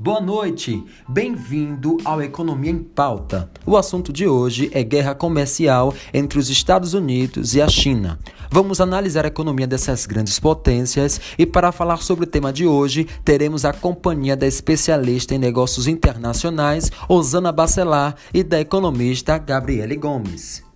Boa noite, bem-vindo ao Economia em Pauta. O assunto de hoje é guerra comercial entre os Estados Unidos e a China. Vamos analisar a economia dessas grandes potências e, para falar sobre o tema de hoje, teremos a companhia da especialista em negócios internacionais, Osana Bacelar, e da economista Gabriele Gomes.